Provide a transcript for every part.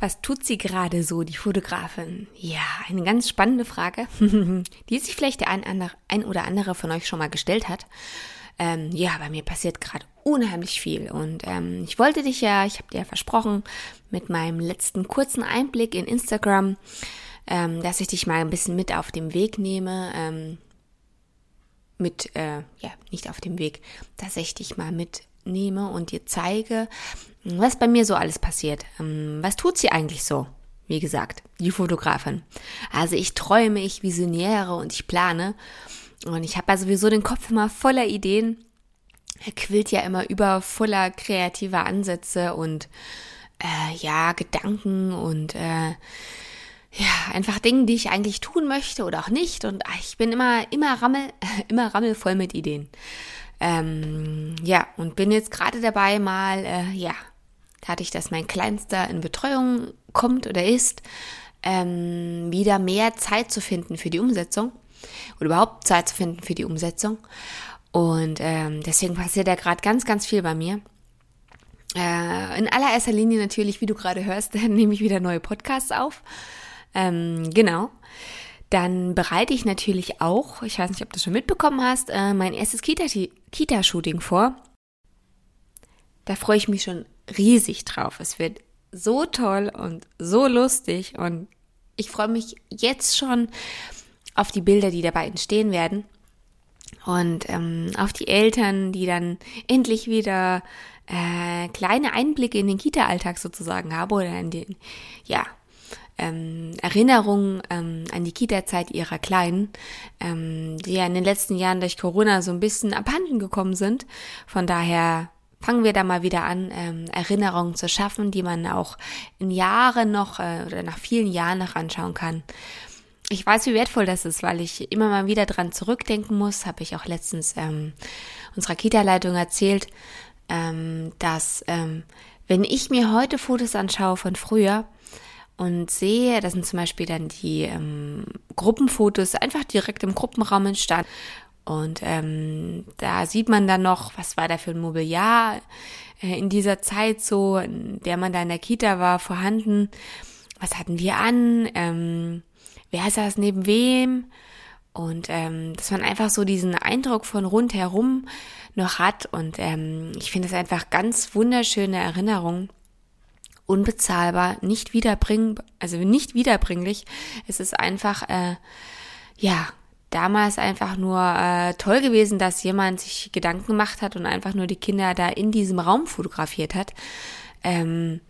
Was tut sie gerade so, die Fotografin? Ja, eine ganz spannende Frage, die sich vielleicht der ein, ein, oder andere von euch schon mal gestellt hat. Ähm, ja, bei mir passiert gerade unheimlich viel und ähm, ich wollte dich ja, ich habe dir ja versprochen, mit meinem letzten kurzen Einblick in Instagram, ähm, dass ich dich mal ein bisschen mit auf dem Weg nehme, ähm, mit, äh, ja, nicht auf dem Weg, dass ich dich mal mitnehme und dir zeige, was bei mir so alles passiert. Ähm, was tut sie eigentlich so? Wie gesagt, die Fotografin. Also ich träume, ich visionäre und ich plane. Und ich habe ja sowieso den Kopf immer voller Ideen. Er quillt ja immer über voller kreativer Ansätze und äh, ja, Gedanken und äh, ja, einfach Dinge, die ich eigentlich tun möchte oder auch nicht. Und ich bin immer, immer rammel, immer rammelvoll mit Ideen. Ähm, ja, und bin jetzt gerade dabei, mal, äh, ja, dadurch, dass mein Kleinster in Betreuung kommt oder ist, ähm, wieder mehr Zeit zu finden für die Umsetzung oder überhaupt Zeit zu finden für die Umsetzung. Und ähm, deswegen passiert da gerade ganz, ganz viel bei mir. Äh, in allererster Linie natürlich, wie du gerade hörst, nehme ich wieder neue Podcasts auf. Ähm, genau. Dann bereite ich natürlich auch, ich weiß nicht, ob du schon mitbekommen hast, äh, mein erstes Kita-Shooting Kita vor. Da freue ich mich schon riesig drauf. Es wird so toll und so lustig und ich freue mich jetzt schon auf die Bilder, die dabei entstehen werden und ähm, auf die Eltern, die dann endlich wieder äh, kleine Einblicke in den Kita-Alltag sozusagen haben oder in den, ja, ähm, Erinnerungen ähm, an die Kita-Zeit ihrer Kleinen, ähm, die ja in den letzten Jahren durch Corona so ein bisschen abhanden gekommen sind. Von daher fangen wir da mal wieder an, ähm, Erinnerungen zu schaffen, die man auch in Jahren noch äh, oder nach vielen Jahren noch anschauen kann. Ich weiß, wie wertvoll das ist, weil ich immer mal wieder dran zurückdenken muss. Habe ich auch letztens ähm, unserer Kita-Leitung erzählt, ähm, dass ähm, wenn ich mir heute Fotos anschaue von früher und sehe, das sind zum Beispiel dann die ähm, Gruppenfotos einfach direkt im Gruppenraum entstanden und ähm, da sieht man dann noch, was war da für ein Mobiliar äh, in dieser Zeit so, in der man da in der Kita war, vorhanden. Was hatten wir an? Ähm, wer saß neben wem? Und ähm, dass man einfach so diesen Eindruck von rundherum noch hat. Und ähm, ich finde es einfach ganz wunderschöne Erinnerung. Unbezahlbar, nicht wiederbring, also nicht wiederbringlich. Es ist einfach, äh, ja, damals einfach nur äh, toll gewesen, dass jemand sich Gedanken gemacht hat und einfach nur die Kinder da in diesem Raum fotografiert hat. Ähm,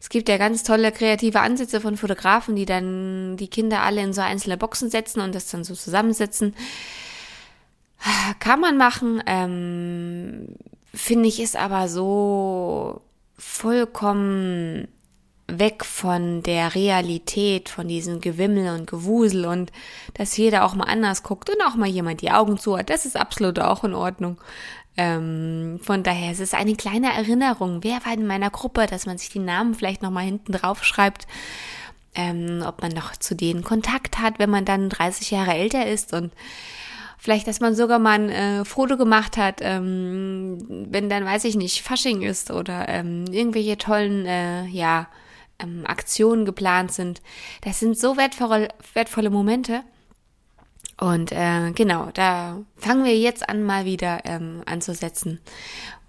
es gibt ja ganz tolle kreative Ansätze von Fotografen, die dann die Kinder alle in so einzelne Boxen setzen und das dann so zusammensetzen. Kann man machen, ähm, finde ich, ist aber so vollkommen weg von der Realität, von diesem Gewimmel und Gewusel und dass jeder auch mal anders guckt und auch mal jemand die Augen zu hat. Das ist absolut auch in Ordnung. Ähm, von daher es ist es eine kleine Erinnerung. Wer war in meiner Gruppe, dass man sich die Namen vielleicht noch mal hinten drauf schreibt, ähm, ob man noch zu denen Kontakt hat, wenn man dann 30 Jahre älter ist und vielleicht, dass man sogar mal ein äh, Foto gemacht hat, ähm, wenn dann, weiß ich nicht, Fasching ist oder ähm, irgendwelche tollen, äh, ja, ähm, Aktionen geplant sind. Das sind so wertvolle, wertvolle Momente. Und äh, genau, da fangen wir jetzt an, mal wieder ähm, anzusetzen.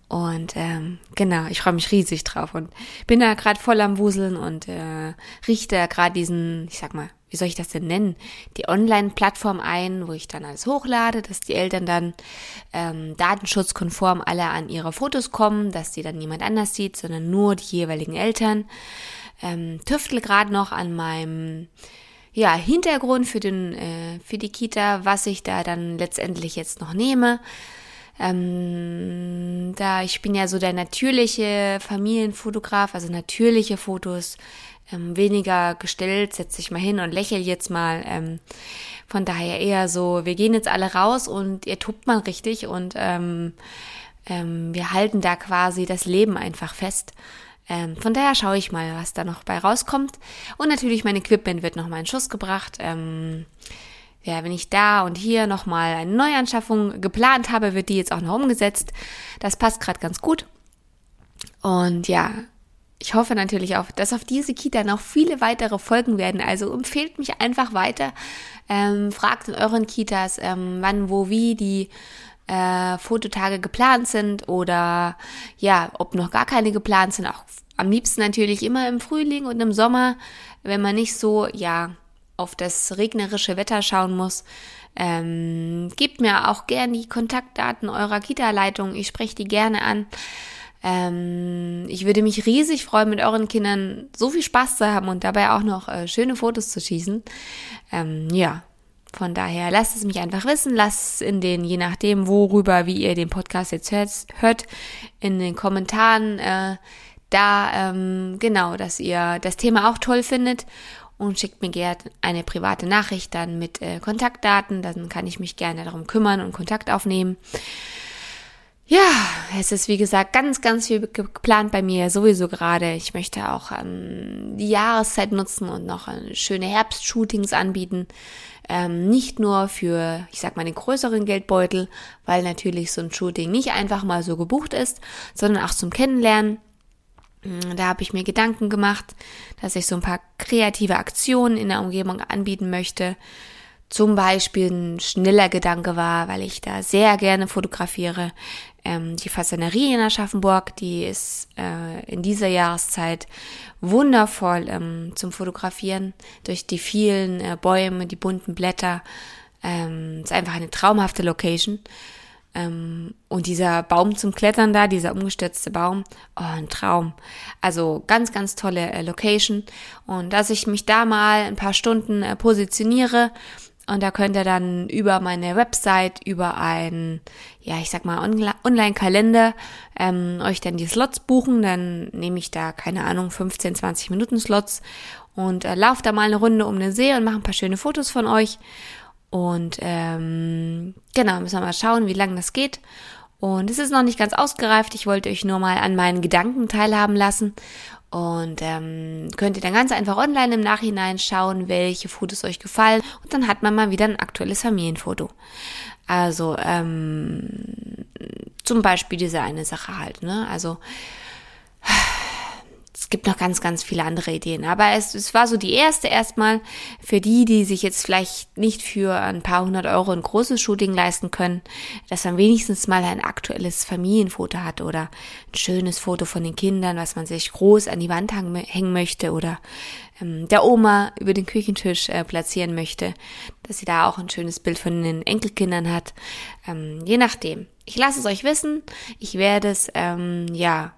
Und ähm, genau, ich freue mich riesig drauf und bin da gerade voll am Wuseln und äh, richte da gerade diesen, ich sag mal, wie soll ich das denn nennen, die Online-Plattform ein, wo ich dann alles hochlade, dass die Eltern dann ähm, datenschutzkonform alle an ihre Fotos kommen, dass die dann niemand anders sieht, sondern nur die jeweiligen Eltern ähm, tüftel gerade noch an meinem ja, Hintergrund für den äh, für die Kita, was ich da dann letztendlich jetzt noch nehme. Ähm, da ich bin ja so der natürliche Familienfotograf, also natürliche Fotos, ähm, weniger gestellt, setze ich mal hin und lächel jetzt mal. Ähm, von daher eher so, wir gehen jetzt alle raus und ihr tuppt mal richtig und ähm, ähm, wir halten da quasi das Leben einfach fest. Ähm, von daher schaue ich mal, was da noch bei rauskommt. Und natürlich mein Equipment wird noch mal in Schuss gebracht. Ähm, ja, wenn ich da und hier nochmal eine Neuanschaffung geplant habe, wird die jetzt auch noch umgesetzt. Das passt gerade ganz gut. Und ja, ich hoffe natürlich auch, dass auf diese Kita noch viele weitere Folgen werden. Also empfehlt mich einfach weiter. Ähm, fragt in euren Kitas, ähm, wann, wo, wie die äh, Fototage geplant sind oder ja, ob noch gar keine geplant sind. Auch am liebsten natürlich immer im Frühling und im Sommer, wenn man nicht so, ja, auf das regnerische Wetter schauen muss. Ähm, gebt mir auch gern die Kontaktdaten eurer Kita-Leitung. Ich spreche die gerne an. Ähm, ich würde mich riesig freuen, mit euren Kindern so viel Spaß zu haben und dabei auch noch äh, schöne Fotos zu schießen. Ähm, ja, von daher lasst es mich einfach wissen. Lasst es in den, je nachdem, worüber, wie ihr den Podcast jetzt hört, in den Kommentaren äh, da, ähm, genau, dass ihr das Thema auch toll findet und schickt mir gerne eine private Nachricht dann mit äh, Kontaktdaten. Dann kann ich mich gerne darum kümmern und Kontakt aufnehmen. Ja, es ist wie gesagt ganz, ganz viel geplant bei mir sowieso gerade. Ich möchte auch ähm, die Jahreszeit nutzen und noch äh, schöne Herbstshootings anbieten. Ähm, nicht nur für, ich sag mal, den größeren Geldbeutel, weil natürlich so ein Shooting nicht einfach mal so gebucht ist, sondern auch zum Kennenlernen. Mm, da habe ich mir Gedanken gemacht, dass ich so ein paar kreative Aktionen in der Umgebung anbieten möchte zum Beispiel ein schneller Gedanke war, weil ich da sehr gerne fotografiere. Ähm, die Fasanerie in Aschaffenburg, die ist äh, in dieser Jahreszeit wundervoll ähm, zum Fotografieren durch die vielen äh, Bäume, die bunten Blätter. Ähm, ist einfach eine traumhafte Location. Ähm, und dieser Baum zum Klettern da, dieser umgestürzte Baum, oh, ein Traum. Also ganz, ganz tolle äh, Location. Und dass ich mich da mal ein paar Stunden äh, positioniere und da könnt ihr dann über meine Website, über ein, ja, ich sag mal, Online-Kalender ähm, euch dann die Slots buchen. Dann nehme ich da, keine Ahnung, 15, 20 Minuten Slots und äh, laufe da mal eine Runde um den See und mache ein paar schöne Fotos von euch. Und ähm, genau, müssen wir mal schauen, wie lange das geht. Und es ist noch nicht ganz ausgereift. Ich wollte euch nur mal an meinen Gedanken teilhaben lassen. Und ähm, könnt ihr dann ganz einfach online im Nachhinein schauen, welche Fotos euch gefallen. Und dann hat man mal wieder ein aktuelles Familienfoto. Also ähm, zum Beispiel diese eine Sache halt. Ne? Also es gibt noch ganz, ganz viele andere Ideen. Aber es, es war so die erste erstmal für die, die sich jetzt vielleicht nicht für ein paar hundert Euro ein großes Shooting leisten können, dass man wenigstens mal ein aktuelles Familienfoto hat oder ein schönes Foto von den Kindern, was man sich groß an die Wand hängen möchte oder ähm, der Oma über den Küchentisch äh, platzieren möchte, dass sie da auch ein schönes Bild von den Enkelkindern hat. Ähm, je nachdem. Ich lasse es euch wissen. Ich werde es, ähm, ja,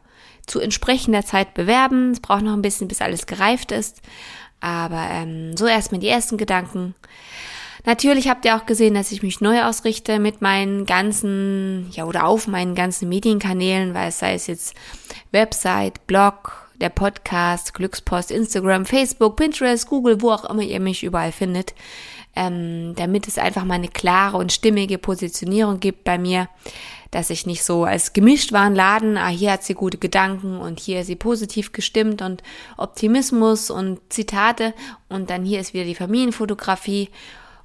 zu entsprechender Zeit bewerben. Es braucht noch ein bisschen, bis alles gereift ist. Aber ähm, so erstmal die ersten Gedanken. Natürlich habt ihr auch gesehen, dass ich mich neu ausrichte mit meinen ganzen, ja, oder auf meinen ganzen Medienkanälen, weil es sei es jetzt Website, Blog, der Podcast, Glückspost, Instagram, Facebook, Pinterest, Google, wo auch immer ihr mich überall findet, ähm, damit es einfach mal eine klare und stimmige Positionierung gibt bei mir dass ich nicht so als gemischt war Laden, ah, hier hat sie gute Gedanken und hier ist sie positiv gestimmt und Optimismus und Zitate. Und dann hier ist wieder die Familienfotografie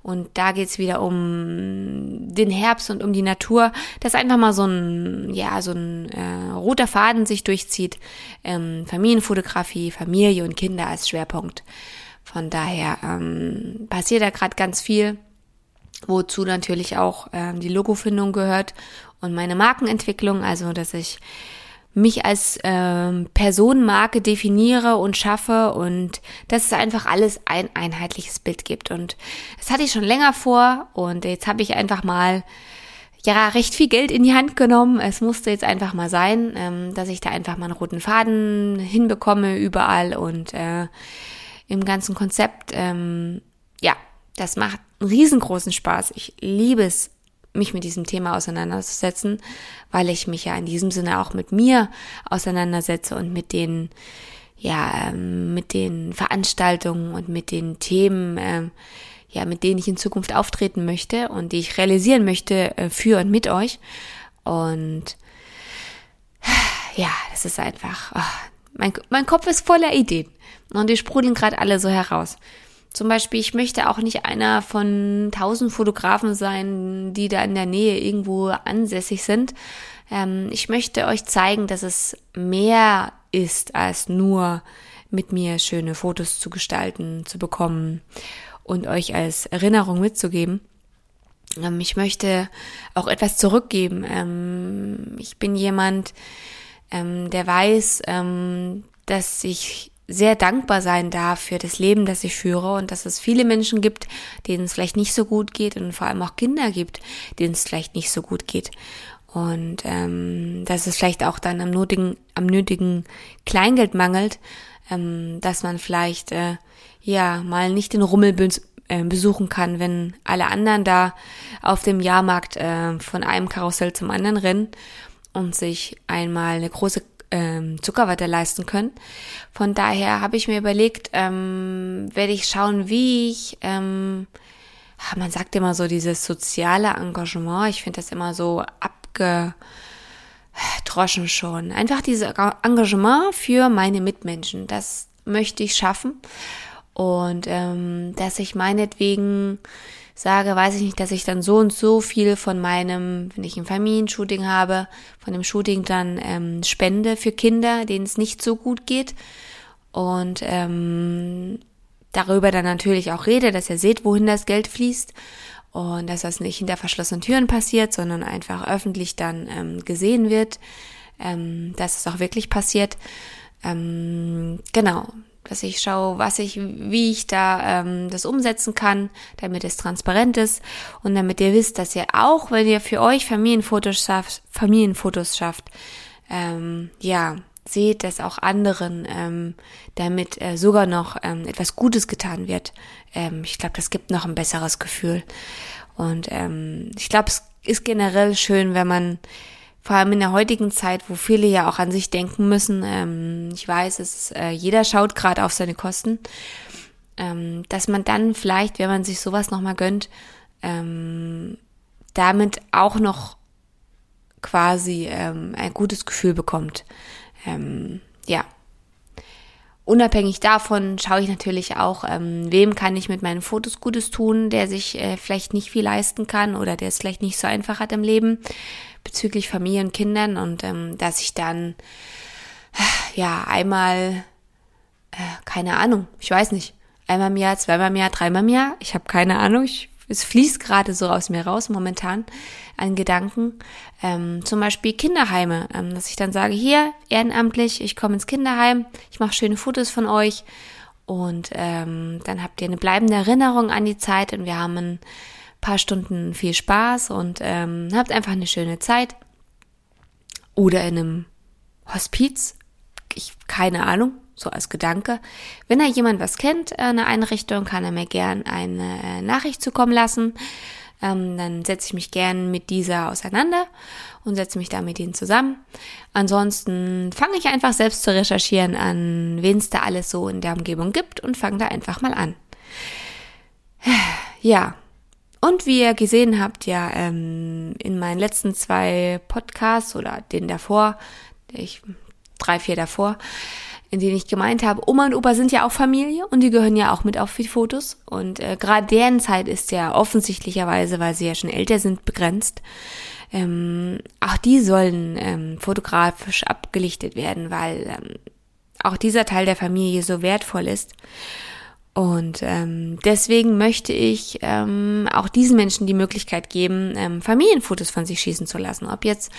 und da geht's wieder um den Herbst und um die Natur, dass einfach mal so ein, ja, so ein äh, roter Faden sich durchzieht. Ähm, Familienfotografie, Familie und Kinder als Schwerpunkt. Von daher ähm, passiert da gerade ganz viel, wozu natürlich auch ähm, die Logofindung gehört und meine Markenentwicklung, also dass ich mich als ähm, Personenmarke definiere und schaffe und dass es einfach alles ein einheitliches Bild gibt. Und das hatte ich schon länger vor und jetzt habe ich einfach mal ja recht viel Geld in die Hand genommen. Es musste jetzt einfach mal sein, ähm, dass ich da einfach mal einen roten Faden hinbekomme überall und äh, im ganzen Konzept. Ähm, ja, das macht einen riesengroßen Spaß. Ich liebe es mich mit diesem Thema auseinanderzusetzen, weil ich mich ja in diesem Sinne auch mit mir auseinandersetze und mit den, ja, ähm, mit den Veranstaltungen und mit den Themen, ähm, ja, mit denen ich in Zukunft auftreten möchte und die ich realisieren möchte äh, für und mit euch. Und ja, das ist einfach, oh, mein, mein Kopf ist voller Ideen und die sprudeln gerade alle so heraus. Zum Beispiel, ich möchte auch nicht einer von tausend Fotografen sein, die da in der Nähe irgendwo ansässig sind. Ähm, ich möchte euch zeigen, dass es mehr ist als nur mit mir schöne Fotos zu gestalten, zu bekommen und euch als Erinnerung mitzugeben. Ähm, ich möchte auch etwas zurückgeben. Ähm, ich bin jemand, ähm, der weiß, ähm, dass ich sehr dankbar sein darf für das Leben, das ich führe und dass es viele Menschen gibt, denen es vielleicht nicht so gut geht und vor allem auch Kinder gibt, denen es vielleicht nicht so gut geht. Und ähm, dass es vielleicht auch dann am nötigen, am nötigen Kleingeld mangelt, ähm, dass man vielleicht äh, ja mal nicht den Rummel äh, besuchen kann, wenn alle anderen da auf dem Jahrmarkt äh, von einem Karussell zum anderen rennen und sich einmal eine große ähm, Zuckerwatte leisten können. Von daher habe ich mir überlegt, ähm, werde ich schauen, wie ich, ähm, man sagt immer so dieses soziale Engagement, ich finde das immer so abgedroschen schon. Einfach dieses Engagement für meine Mitmenschen, das möchte ich schaffen. Und ähm, dass ich meinetwegen sage, weiß ich nicht, dass ich dann so und so viel von meinem, wenn ich ein Familienshooting habe, von dem Shooting dann ähm, spende für Kinder, denen es nicht so gut geht. Und ähm, darüber dann natürlich auch rede, dass ihr seht, wohin das Geld fließt und dass das nicht hinter verschlossenen Türen passiert, sondern einfach öffentlich dann ähm, gesehen wird, ähm, dass es auch wirklich passiert. Ähm, genau, dass ich schaue, was ich, wie ich da ähm, das umsetzen kann, damit es transparent ist und damit ihr wisst, dass ihr auch, wenn ihr für euch Familienfotos schafft, Familienfotos schafft, ähm, ja, seht, dass auch anderen ähm, damit äh, sogar noch ähm, etwas Gutes getan wird. Ähm, ich glaube, das gibt noch ein besseres Gefühl. Und ähm, ich glaube, es ist generell schön, wenn man vor allem in der heutigen Zeit, wo viele ja auch an sich denken müssen. Ähm, ich weiß, es ist, äh, jeder schaut gerade auf seine Kosten, ähm, dass man dann vielleicht, wenn man sich sowas nochmal gönnt, ähm, damit auch noch quasi ähm, ein gutes Gefühl bekommt. Ähm, ja. Unabhängig davon schaue ich natürlich auch, ähm, wem kann ich mit meinen Fotos Gutes tun, der sich äh, vielleicht nicht viel leisten kann oder der es vielleicht nicht so einfach hat im Leben bezüglich Familie und Kindern. Und ähm, dass ich dann ja einmal äh, keine Ahnung, ich weiß nicht, einmal im Jahr, zweimal im Jahr, dreimal im Jahr, ich habe keine Ahnung, ich, es fließt gerade so aus mir raus momentan an Gedanken, ähm, zum Beispiel Kinderheime, ähm, dass ich dann sage, hier ehrenamtlich, ich komme ins Kinderheim, ich mache schöne Fotos von euch. Und ähm, dann habt ihr eine bleibende Erinnerung an die Zeit und wir haben ein paar Stunden viel Spaß und ähm, habt einfach eine schöne Zeit. Oder in einem Hospiz, ich keine Ahnung, so als Gedanke. Wenn da jemand was kennt, äh, eine Einrichtung, kann er mir gern eine äh, Nachricht zukommen lassen. Ähm, dann setze ich mich gern mit dieser auseinander und setze mich da mit ihnen zusammen. Ansonsten fange ich einfach selbst zu recherchieren an, wen es da alles so in der Umgebung gibt und fange da einfach mal an. Ja, und wie ihr gesehen habt, ja, ähm, in meinen letzten zwei Podcasts oder den davor, ich, drei, vier davor, in denen ich gemeint habe, Oma und Opa sind ja auch Familie und die gehören ja auch mit auf die Fotos. Und äh, gerade deren Zeit ist ja offensichtlicherweise, weil sie ja schon älter sind, begrenzt. Ähm, auch die sollen ähm, fotografisch abgelichtet werden, weil ähm, auch dieser Teil der Familie so wertvoll ist. Und ähm, deswegen möchte ich ähm, auch diesen Menschen die Möglichkeit geben, ähm, Familienfotos von sich schießen zu lassen. Ob jetzt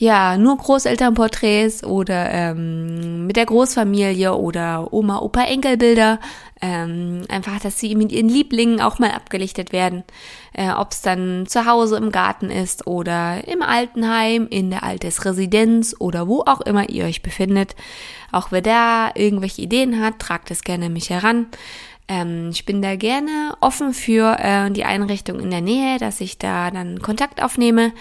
ja nur Großelternporträts oder ähm, mit der Großfamilie oder Oma, Opa, Enkelbilder. Ähm, einfach, dass sie mit ihren Lieblingen auch mal abgelichtet werden. Äh, Ob es dann zu Hause im Garten ist oder im Altenheim, in der Altersresidenz oder wo auch immer ihr euch befindet. Auch wer da irgendwelche Ideen hat, tragt es gerne mich heran. Ähm, ich bin da gerne offen für äh, die Einrichtung in der Nähe, dass ich da dann Kontakt aufnehme.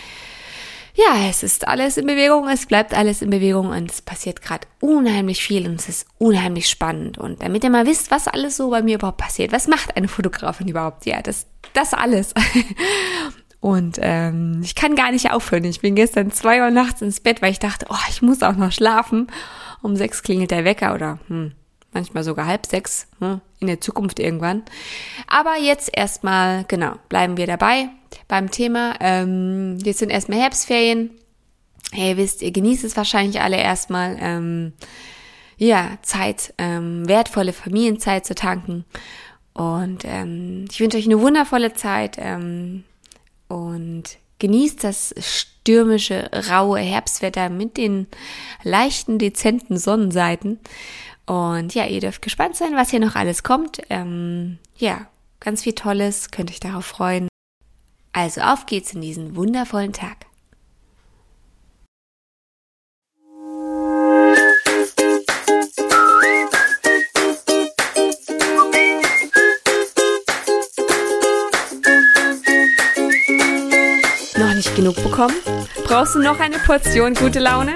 Ja, es ist alles in Bewegung, es bleibt alles in Bewegung und es passiert gerade unheimlich viel und es ist unheimlich spannend. Und damit ihr mal wisst, was alles so bei mir überhaupt passiert, was macht eine Fotografin überhaupt? Ja, das, das alles. Und ähm, ich kann gar nicht aufhören. Ich bin gestern zwei Uhr nachts ins Bett, weil ich dachte, oh, ich muss auch noch schlafen. Um sechs klingelt der Wecker oder hm, manchmal sogar halb sechs, hm, in der Zukunft irgendwann. Aber jetzt erstmal, genau, bleiben wir dabei beim Thema. Ähm, jetzt sind erstmal Herbstferien. Hey, ihr wisst, ihr genießt es wahrscheinlich alle erstmal. Ähm, ja, Zeit, ähm, wertvolle Familienzeit zu tanken. Und ähm, ich wünsche euch eine wundervolle Zeit. Ähm, und genießt das stürmische, raue Herbstwetter mit den leichten, dezenten Sonnenseiten. Und ja, ihr dürft gespannt sein, was hier noch alles kommt. Ähm, ja, ganz viel Tolles, könnt euch darauf freuen. Also auf geht's in diesen wundervollen Tag. nicht genug bekommen? Brauchst du noch eine Portion gute Laune?